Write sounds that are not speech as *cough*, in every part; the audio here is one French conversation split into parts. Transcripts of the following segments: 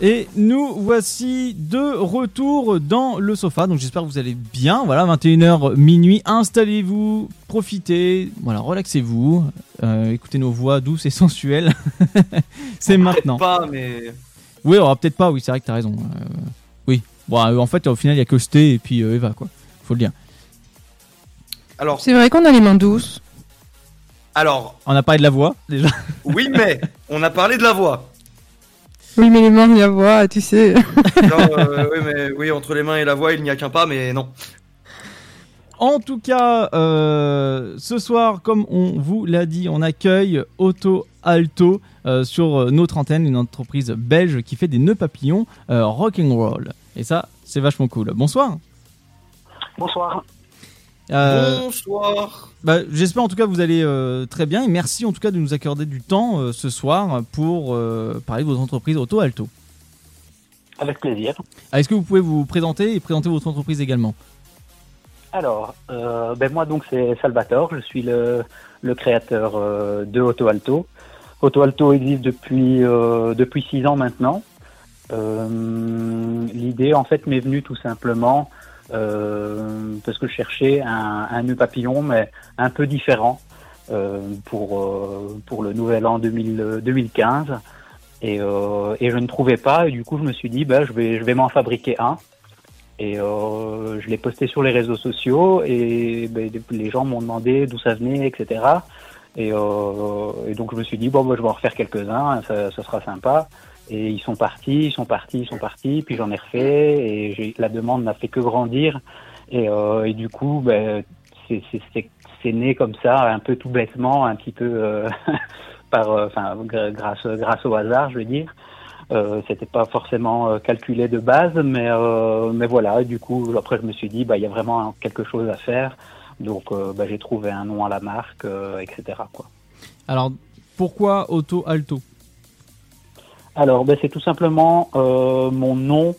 Et nous voici de retour dans le sofa. Donc j'espère que vous allez bien. Voilà, 21h minuit. Installez-vous, profitez, voilà, relaxez-vous, euh, écoutez nos voix douces et sensuelles. *laughs* c'est maintenant. Pas, mais. Oui, alors peut-être pas. Oui, c'est vrai que t'as raison. Euh, oui. Bon, euh, en fait, au final, il y a que Sté et puis euh, Eva, quoi. Faut le dire. Alors, C'est vrai qu'on a les mains douces. alors, On a parlé de la voix déjà. oui, mais on a parlé de la voix. Oui, mais les mains, il y a voix, tu sais. Non, *laughs* euh, oui, mais oui, entre les mains et la voix, il n'y a qu'un pas, mais non. En tout cas, euh, ce soir, comme on vous l'a dit, on accueille Auto Alto euh, sur notre antenne, une entreprise belge qui fait des nœuds papillons euh, rock'n'roll. Et ça, c'est vachement cool. Bonsoir. Bonsoir. Euh, Bonsoir. bah, J'espère en tout cas que vous allez euh, très bien et merci en tout cas de nous accorder du temps euh, ce soir pour euh, parler de votre entreprise Auto Alto. Avec plaisir. Ah, Est-ce que vous pouvez vous présenter et présenter votre entreprise également? Alors, euh, ben moi donc c'est Salvatore, je suis le, le créateur euh, de Auto Alto. Auto Alto existe depuis euh, depuis six ans maintenant. Euh, L'idée en fait m'est venue tout simplement euh, parce que je cherchais un, un nœud papillon mais un peu différent euh, pour euh, pour le nouvel an 2000, 2015 et, euh, et je ne trouvais pas et du coup je me suis dit ben je vais je vais m'en fabriquer un. Et euh, je l'ai posté sur les réseaux sociaux et ben, les gens m'ont demandé d'où ça venait, etc. Et, euh, et donc je me suis dit bon, ben, je vais en refaire quelques-uns, ça, ça sera sympa. Et ils sont partis, ils sont partis, ils sont partis. Puis j'en ai refait et la demande n'a fait que grandir. Et, euh, du coup, ben, c'est- né comme ça, un peu tout bêtement, un petit peu euh, *laughs* par, euh, enfin, gr- grâce grâce au hasard, je veux dire. Euh, c'était pas forcément calculé de base, mais mais voilà. Du coup, après, je me suis dit, bah, il y a vraiment quelque chose à faire. Donc, bah, j'ai trouvé un nom à la marque, etc. Quoi. Alors, pourquoi Auto Alto? Alors, ben, c'est tout simplement euh, mon nom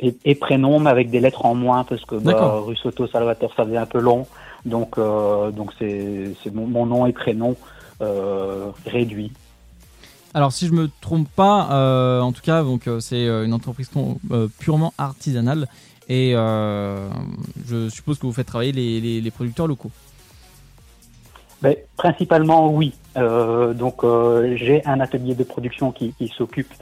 et, et prénom, mais avec des lettres en moins, parce que bah. Russoto Salvatore, ça faisait un peu long. Donc, euh, donc c'est mon, mon nom et prénom euh, réduit. Alors, si je me trompe pas, euh, en tout cas, donc c'est une entreprise purement artisanale et je suppose que vous faites travailler les, les- les producteurs locaux. Ben, principalement, oui. Euh, donc, euh, j'ai un atelier de production qui, qui s'occupe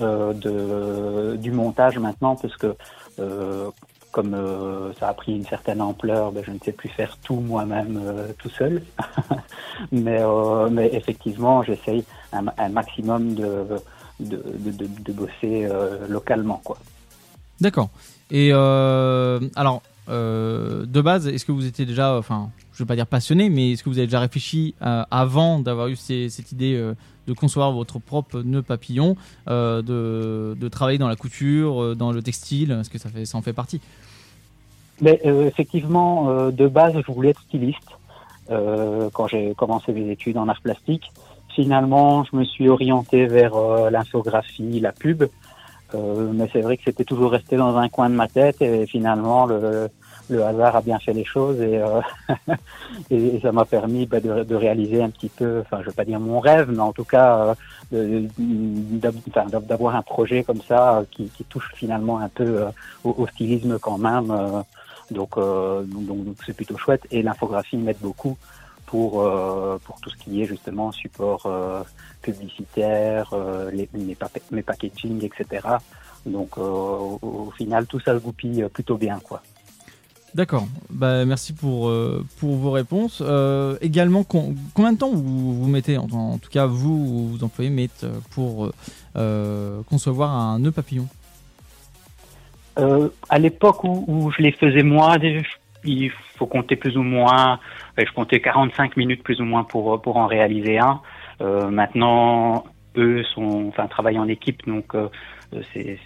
euh, de, du montage maintenant, parce que euh, comme euh, ça a pris une certaine ampleur, ben, je ne sais plus faire tout moi-même euh, tout seul. *laughs* mais, mais effectivement, j'essaye un, maximum de, de, de, bosser localement, quoi. D'accord. Et alors, euh, de base, est-ce que vous étiez déjà, enfin, je veux pas dire passionné, mais est-ce que vous avez déjà réfléchi euh, avant d'avoir eu cette idée euh, de concevoir votre propre nœud papillon, de, travailler dans la couture, dans le textile? Est-ce que ça, fait, en fait partie? Mais effectivement, de base, je voulais être styliste quand j'ai commencé mes études en art plastique. Finalement, je me suis orienté vers l'infographie, la pub. Mais c'est vrai que c'était toujours resté dans un coin de ma tête et finalement le, le hasard a bien fait les choses et, euh, *laughs* et, ça m'a permis bah, de, de réaliser un petit peu, enfin je veux pas dire mon rêve, mais en tout cas euh, d'avoir un projet comme ça euh, qui, qui touche finalement un peu euh, au, au stylisme quand même. euh, donc donc c'est plutôt chouette et l'infographie m'aide beaucoup pour euh, pour tout ce qui est justement support euh, publicitaire, euh, mes, mes packaging, etc. Donc au, au final tout ça se goupille plutôt bien quoi. D'accord. Bah, merci pour, euh, pour vos réponses. Euh, également, com- combien de temps vous, vous mettez, en, tout cas vous ou vos employés mettent euh, pour concevoir un nœud papillon? À l'époque où, je les faisais moi, il faut compter plus ou moins, je comptais 45 minutes plus ou moins pour, pour en réaliser un. Maintenant, eux sont, enfin, travaillent en équipe, donc c'est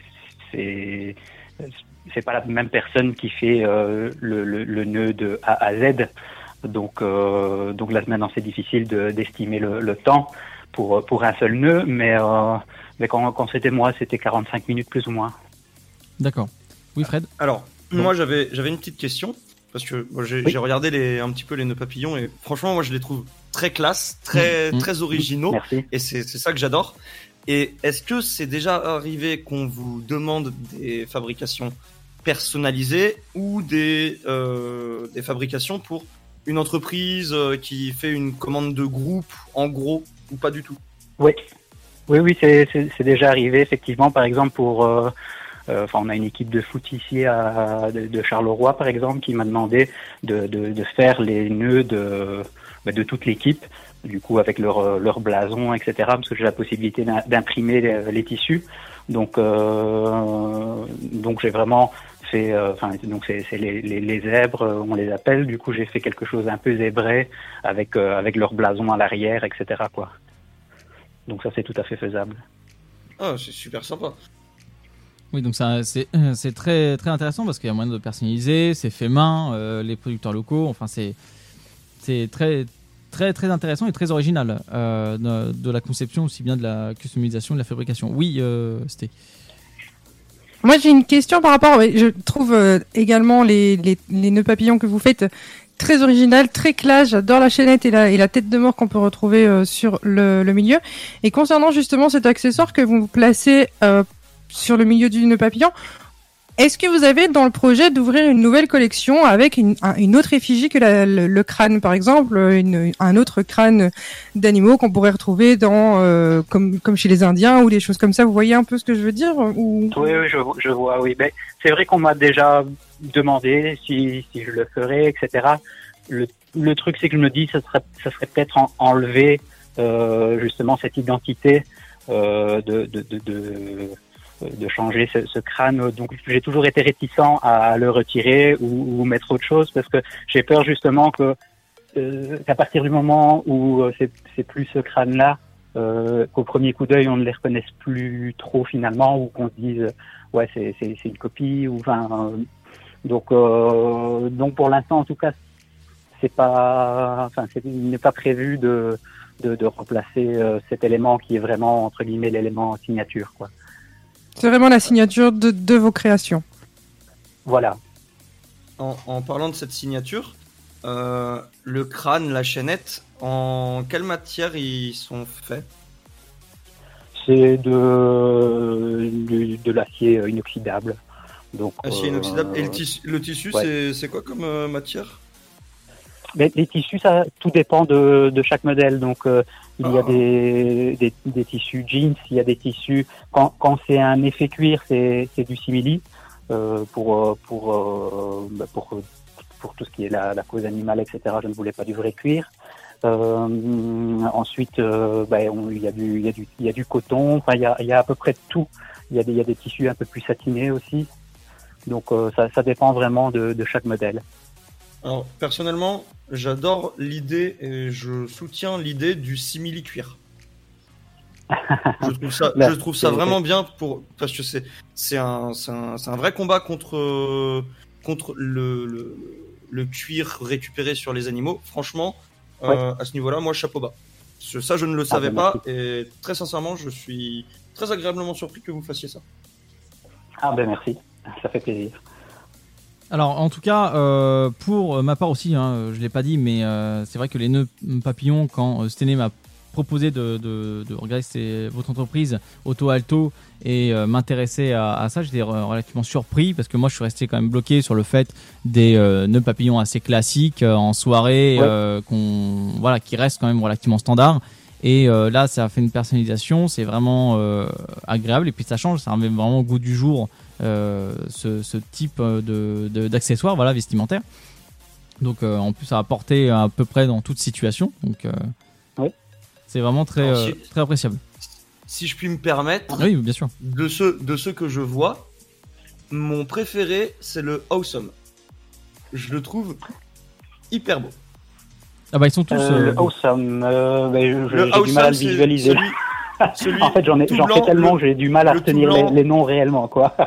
c'est pas la même personne qui fait euh, le, le, le nœud de A à Z. Donc, euh, donc là maintenant c'est difficile de- d'estimer le, le temps. pour pour un seul nœud, mais euh, mais quand quand c'était moi, c'était 45 minutes plus ou moins. D'accord. Oui, Fred? Alors, moi j'avais j'avais une petite question parce que j'ai Oui. regardé les, un petit peu les nœuds papillons et franchement moi je les trouve très classe, très Mhm. très originaux Merci. et c'est c'est ça que j'adore. Et est-ce que c'est déjà arrivé qu'on vous demande des fabrications personnalisées ou des euh, des fabrications pour une entreprise euh, qui fait une commande de groupe en gros ou pas du tout? Oui, oui, oui, c'est déjà arrivé effectivement. Par exemple, pour, euh, enfin, on a une équipe de foot ici à, de, Charleroi, par exemple, qui m'a demandé de, faire les nœuds de, bah, de toute l'équipe, du coup avec leur, euh, leur blason, etc. Parce que j'ai la possibilité d'im- d'imprimer les, les tissus. Donc, euh, donc j'ai vraiment fait, euh, enfin, donc c'est les, zèbres, euh, on les appelle. Du coup, j'ai fait quelque chose un peu zébré avec euh, avec leur blason à l'arrière, etc. Quoi. Donc ça, c'est tout à fait faisable. Ah, c'est super sympa. Oui, donc c'est *clears throat* très intéressant parce qu'il y a moyen de personnaliser, c'est fait main, euh, les producteurs locaux, enfin c'est très très intéressant et très original euh, de, la conception aussi bien de la customisation, de la fabrication. Oui, euh, c'était. Moi, j'ai une question par rapport. Je trouve euh, également les, les, nœuds papillons que vous faites très original, très classe. J'adore la chaînette et la, tête de mort qu'on peut retrouver sur le, milieu. Et concernant justement cet accessoire que vous placez sur le milieu du nœud papillon, est-ce que vous avez dans le projet d'ouvrir une nouvelle collection avec une, un- une autre effigie que le, crâne, par exemple, un autre crâne d'animaux qu'on pourrait retrouver dans euh, comme, chez les Indiens ou des choses comme ça? Vous voyez un peu ce que je veux dire ou... Oui, je, vois, oui. Ben, c'est vrai qu'on m'a déjà demandé si, je le ferais, etc. Le, truc, c'est que je me dis, ça serait, ça serait peut-être en- enlever euh, justement cette identité euh, de, de changer ce, crâne. Donc, j'ai toujours été réticent à le retirer ou, mettre autre chose parce que j'ai peur justement que euh, qu'à partir du moment où euh, c'est plus ce crâne-là, euh, qu'au premier coup d'œil on ne les reconnaisse plus trop finalement ou qu'on se dise ouais c'est une copie ou enfin euh, donc euh, donc pour l'instant en tout cas c'est pas enfin il n'est pas prévu de de, de remplacer euh, cet élément qui est vraiment entre guillemets l'élément signature quoi C'est vraiment la signature de, de vos créations. voilà En, en parlant de cette signature, euh, le crâne, la chaînette, en quelle matière ils sont faits? C'est de de, de l'acier inoxydable donc Acier euh, inoxydable. Et le tissu, le tissu ouais. c'est- c'est quoi comme euh, matière? Mais les tissus, ça, tout dépend de, de chaque modèle. Donc, euh, il y a Ah. des, des, des tissus jeans, il y a des tissus. Quand, quand c'est un effet cuir, c'est c'est du simili euh, pour euh, pour euh, bah, pour pour tout ce qui est la, la cause animale, etc. Je ne voulais pas du vrai cuir. Ensuite, bah, on- il y a du il y a du il y a du coton. Enfin, il y a il y a à peu près tout. Il y a des il y a des tissus un peu plus satinés aussi. Donc, ça ça dépend vraiment de, de chaque modèle. Alors, personnellement, j'adore l'idée et je soutiens l'idée du simili-cuir. je trouve ça, Là, *laughs* je trouve ça c'est- vraiment bien pour, parce que c'est, c'est un, vrai combat contre, contre le, le, le cuir récupéré sur les animaux. Franchement, euh, à ce niveau-là, moi, chapeau bas. Ça, je ne le savais bah, pas et très sincèrement, je suis très agréablement surpris que vous fassiez ça. Ah ben merci, ça fait plaisir. Alors, en tout cas, euh, pour ma part aussi, hein, je l'ai pas dit, mais euh, c'est vrai que les nœuds papillons, quand euh, Stené m'a proposé de, de, de regarder votre entreprise Auto Alto et euh, m'intéresser à, à ça, j'étais re- relativement surpris parce que moi, je suis resté quand même bloqué sur le fait des euh, nœuds papillons assez classiques euh, en soirée, Ouais. qu'on voilà, qui restent quand même relativement standards. Et euh, là, ça a fait une personnalisation, c'est vraiment euh, agréable et puis ça change, ça remet vraiment au goût du jour euh, ce, ce type de de- d'accessoires, voilà, vestimentaires. Donc en plus, ça a porté à peu près dans toute situation. Donc Oui. c'est vraiment très Alors, si- très appréciable. Si je puis me permettre, Oui, bien sûr. de ceux, de ceux que je vois, mon préféré, c'est le Awesome. Je le trouve hyper beau. Ah bah ils sont tous. Euh, euh, awesome, euh, Le j'ai du mal à le visualiser. celui, celui- *laughs* en fait, j'en ai, j'en fais tellement j'ai du mal à le retenir les, noms réellement, quoi. *laughs*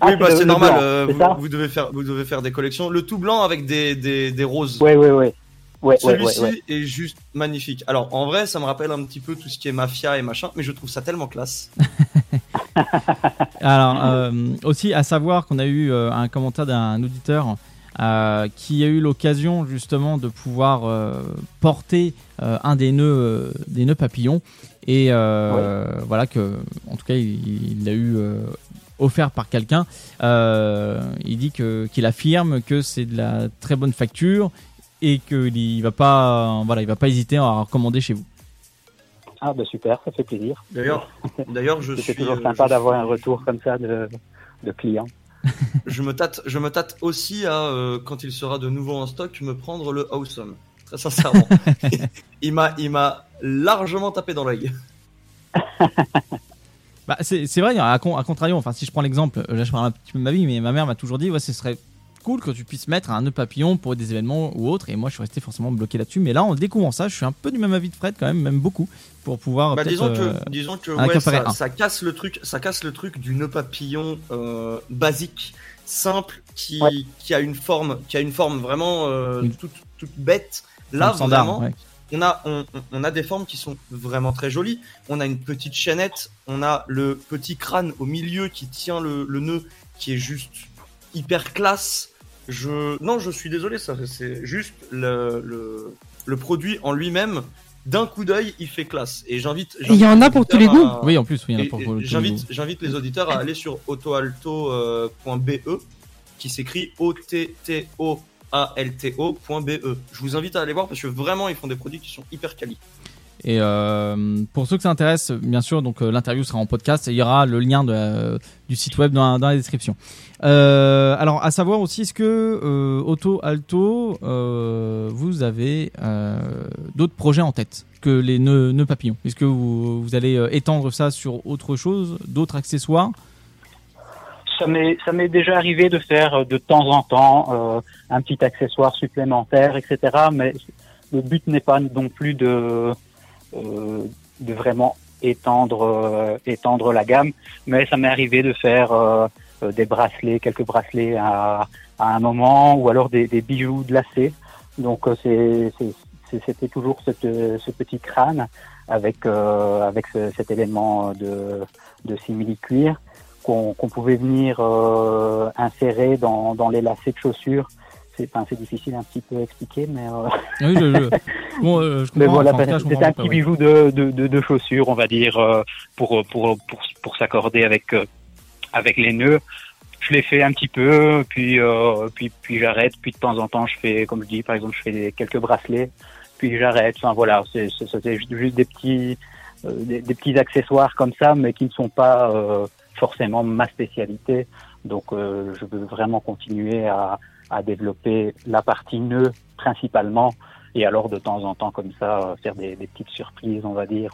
Ah, oui, bah c'est normal. blanc, euh, vous, devez faire, vous devez faire des collections. Le tout blanc avec des, des, des roses. Oui, oui, oui. Ouais, ouais, Celui-ci ouais, ouais. est juste magnifique. Alors en vrai, ça me rappelle un petit peu tout ce qui est mafia et machin, mais je trouve ça tellement classe. *laughs* Alors, euh, aussi à savoir qu'on a eu euh, un commentaire d'un auditeur euh, qui a eu l'occasion justement de pouvoir euh, porter euh, un des nœuds, euh, des nœuds papillons et euh, voilà que, en tout cas, il l'a eu euh, offert par quelqu'un. Euh, il dit que qu'il affirme que c'est de la très bonne facture et qu'il il va pas, voilà, il va pas hésiter à recommander chez vous. Ah bah super, ça fait plaisir. D'ailleurs, d'ailleurs, je *laughs* C'est toujours sympa d'avoir suis- un retour comme ça de, de clients. *laughs* Je me tâte, je me tâte aussi à euh, quand il sera de nouveau en stock, me prendre le Awesome. Très sincèrement, *laughs* il m'a, il m'a largement tapé dans l'œil. *laughs* Bah, c'est c'est vrai, à, con- à contrario, enfin, si je prends l'exemple, là je parle un petit peu de ma vie, mais ma mère m'a toujours dit, ouais, ce serait cool que tu puisses mettre un nœud papillon pour des événements ou autres, et moi je suis resté forcément bloqué là-dessus, mais là en découvrant ça, je suis un peu du même avis de Fred quand même, même beaucoup, pour pouvoir Bah, disons euh, que, disons que ouais, ça, casse le truc, ça casse le truc du nœud papillon euh, basique, simple, qui, Ouais. qui a une forme, qui a une forme vraiment euh, toute, toute bête. Là, standard, vraiment, ouais. on a, on, on- on a des formes qui sont vraiment très jolies. On a une petite chaînette, on a le petit crâne au milieu qui tient le, le nœud, qui est juste hyper classe. Je, non, je suis désolé, ça, c'est juste le, le, le produit en lui-même. D'un coup d'œil, il fait classe. Et j'invite. Il y en a pour tous les goûts. à- Oui, en plus, oui, il y en a pour- pour J'invite, j'invite les auditeurs à aller sur autoalto.be qui s'écrit O-T-T-O-A-L-T-O.be. Je vous invite à aller voir parce que vraiment ils font des produits qui sont hyper quali. Et euh, pour ceux que ça intéresse, bien sûr, donc euh, l'interview sera en podcast et il y aura le lien de, du site web dans, dans la description. Euh, alors, à savoir aussi, est-ce que euh, Auto Alto, euh, vous avez euh, d'autres projets en tête que les nœuds, nœuds papillons? Est-ce que vous, vous allez euh, étendre ça sur autre chose, d'autres accessoires? Ça m'est déjà arrivé de faire euh, de temps en temps un petit accessoire supplémentaire, etc. Mais le but n'est pas non plus de de vraiment étendre étendre la gamme, mais ça m'est arrivé de faire des bracelets, quelques bracelets à, à un moment, ou alors des, des bijoux de lacets. Donc euh, c'est c'était toujours cette, ce petit crâne avec euh, avec ce- cet élément de de simili-cuir qu'on qu'on pouvait venir euh, insérer dans, dans les lacets de chaussures. C'est enfin, c'est difficile un petit peu à expliquer, mais, euh, Oui, je, je- *laughs* bon, euh, je comprends, voilà, enfin, c'était un petit bijou de, de, de, chaussures, on va dire, euh, pour, pour, pour, pour s'accorder avec, euh, avec les nœuds. Je l'ai fait un petit peu, puis, euh, puis, puis j'arrête. Puis de temps en temps, je fais, comme je dis, par exemple, je fais quelques bracelets, puis j'arrête. Enfin voilà, c'est- juste, des petits, euh, des, des petits accessoires comme ça, mais qui ne sont pas euh, forcément ma spécialité. Donc, euh, je veux vraiment continuer à, à développer la partie nœud principalement, et alors de temps en temps comme ça euh, faire des, des petites surprises, on va dire,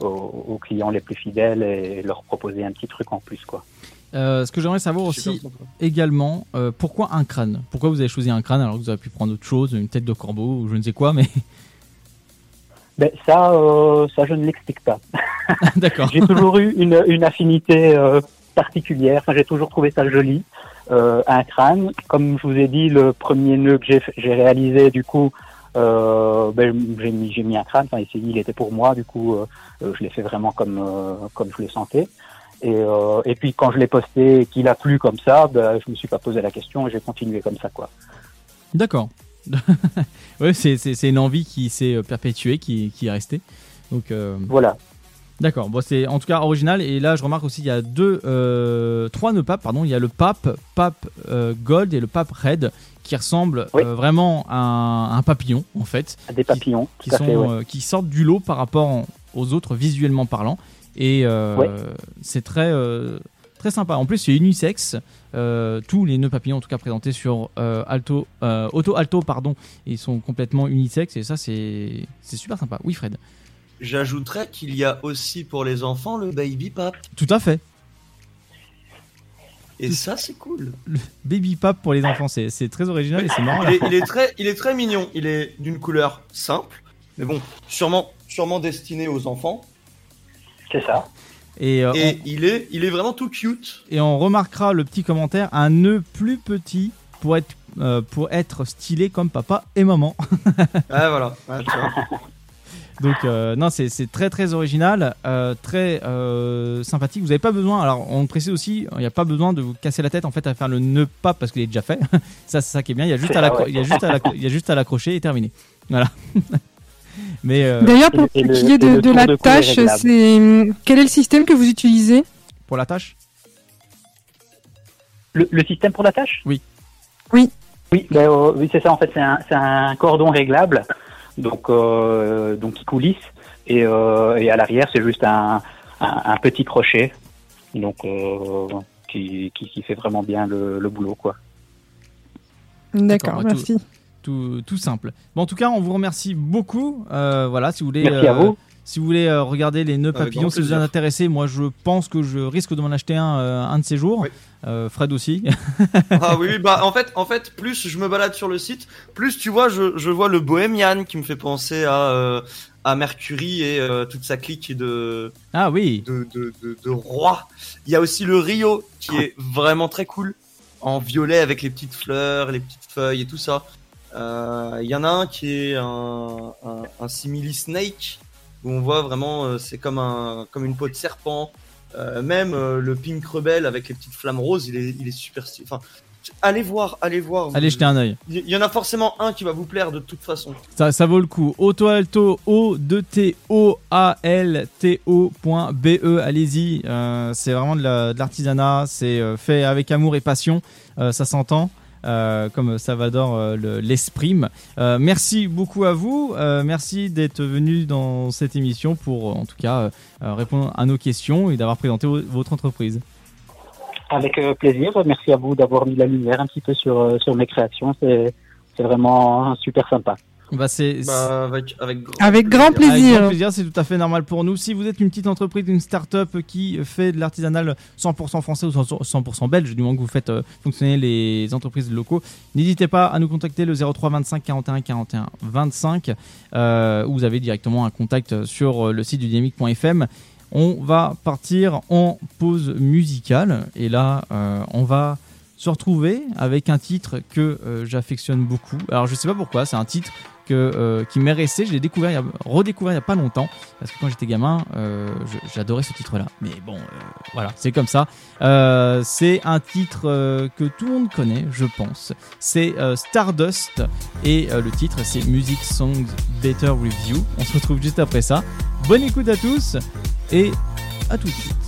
aux, clients les plus fidèles et leur proposer un petit truc en plus, quoi. Euh, ce que j'aimerais savoir aussi également, euh, pourquoi un crâne? Pourquoi vous avez choisi un crâne alors que vous auriez pu prendre autre chose, une tête de corbeau ou je ne sais quoi, mais *laughs* Ben ça, euh, ça je ne l'explique pas. *laughs* d'accord. J'ai toujours eu une, une affinité euh, particulière. Enfin, j'ai toujours trouvé ça joli. Euh, un crâne, comme je vous ai dit, le premier nœud que j'ai j'ai réalisé, du coup, euh, ben, j'ai mis, j'ai mis un crâne. Enfin, il, il était pour moi, du coup, euh, euh, je l'ai fait vraiment comme euh, comme je le sentais. Et, et puis quand je l'ai posté et qu'il a plu comme ça, ben, je me suis pas posé la question et j'ai continué comme ça, quoi. D'accord. *laughs* ouais, c'est, c'est, c'est une envie qui s'est perpétuée, qui, qui est restée. Donc, Voilà. d'accord. Bon, c'est en tout cas original. Et là, je remarque aussi, il y a deux, trois nœuds papes. Pardon, il y a le pape, pape gold et le pape red, qui ressemblent Oui. euh, vraiment à un, à un papillon en fait. Des papillons, qui tout à sont fait, ouais. euh, qui sortent du lot par rapport en- aux autres visuellement parlant et euh, Ouais. c'est très euh, très sympa en plus c'est unisexe euh, tous les nœuds papillons en tout cas présentés sur euh, Alto euh, Auto Alto pardon ils sont complètement unisexe et ça c'est c'est super sympa oui Fred? J'ajouterais qu'il y a aussi pour les enfants le baby pap. tout à fait Et ça, c'est cool. le baby pap pour les enfants c'est c'est très original et c'est marrant Il est, il est très, il est très mignon. Il est d'une couleur simple, mais bon, sûrement, sûrement destiné aux enfants. C'est ça. et, euh, Et il est, il est vraiment tout cute. Et on remarquera le petit commentaire, un nœud plus petit pour être euh, pour être stylé comme papa et maman. *laughs* Ah voilà. Ouais, tu vois. Donc euh, non, c'est très très original, euh, très euh, sympathique. Vous n'avez pas besoin, alors on précise aussi, il n'y a pas besoin de vous casser la tête en fait à faire le nœud pas parce qu'il est déjà fait. *laughs* ça c'est ça qui est bien. Il y a juste à ça, l'accro- ouais. il y a juste à l'accro- il y a juste à l'accrocher et terminé. Voilà. *laughs* Mais euh, D'ailleurs, pour ce le- qui est de, la de cou est tâche, c'est quel est le système que vous utilisez? pour la tâche, Le, le système pour la tâche? Oui. Oui. Oui, ben, euh, oui c'est ça. En fait, c'est un, c'est un cordon réglable, donc euh, donc qui coulisse et, euh, et à l'arrière c'est juste un, un, un petit crochet, donc euh, qui, qui qui fait vraiment bien le, le boulot quoi. D'accord, bah, merci. tout, tout simple. Bon, en tout cas, on vous remercie beaucoup. Euh, voilà, si vous voulez. Merci à euh, vous. Si vous voulez euh, regarder les nœuds papillons, si vous êtes intéressé, moi je pense que je risque de m'en acheter un euh, un de ces jours. Oui. Euh, Fred aussi. *laughs* Ah oui, bah en fait, en fait, plus je me balade sur le site, plus tu vois, je, je vois le Bohemian qui me fait penser à euh, à Mercury et euh, toute sa clique de ah oui. de, de, de, de rois. Il y a aussi le Rio qui est vraiment très cool, en violet avec les petites fleurs, les petites feuilles et tout ça. Il y en a un qui est un, un, un simili snake où on voit vraiment euh, c'est comme un comme une peau de serpent. Euh, même euh, le pink rebelle avec les petites flammes roses, il est il est super stylé. Enfin, allez voir, allez voir. Allez Vous- jeter un œil. Il y en a forcément un qui va vous plaire de toute façon. Ça, ça vaut le coup. Auto Alto, O 2 T O A L T O.be. Allez-y. Euh, c'est vraiment de la- de l'artisanat. C'est fait avec amour et passion. Ça s'entend. Euh, comme Salvador euh, le- l'exprime. Euh, merci beaucoup à vous. Euh, merci d'être venu dans cette émission pour, en tout cas, répondre à nos questions et d'avoir présenté vo- votre entreprise. Avec plaisir. Merci à vous d'avoir mis la lumière un petit peu sur sur mes créations. C'est vraiment super sympa. Bah, c'est Bah, avec avec grand Avec grand Avec plaisir. grand plaisir, c'est tout à fait normal pour nous. Si vous êtes une petite entreprise, une start-up qui fait de l'artisanal 100% français ou 100% belge, du moment que vous faites euh, fonctionner les entreprises locaux, n'hésitez pas à nous contacter le 03 25 41 41 25 euh, ou vous avez directement un contact sur euh, le site du dynamique.fm. On va partir en pause musicale et là, euh, on va se retrouver avec un titre que euh, j'affectionne beaucoup. Alors, je sais pas pourquoi, c'est un titre que, euh, qui m'est resté. Je l'ai découvert, il a- redécouvert il y a pas longtemps parce que quand j'étais gamin, euh, j'adorais ce titre-là. Mais bon, voilà, c'est comme ça. C'est un titre que tout le monde connaît, je pense. C'est Stardust et le titre c'est Music Songs Better Review. On se retrouve juste après ça. Bonne écoute à tous et à tout de suite.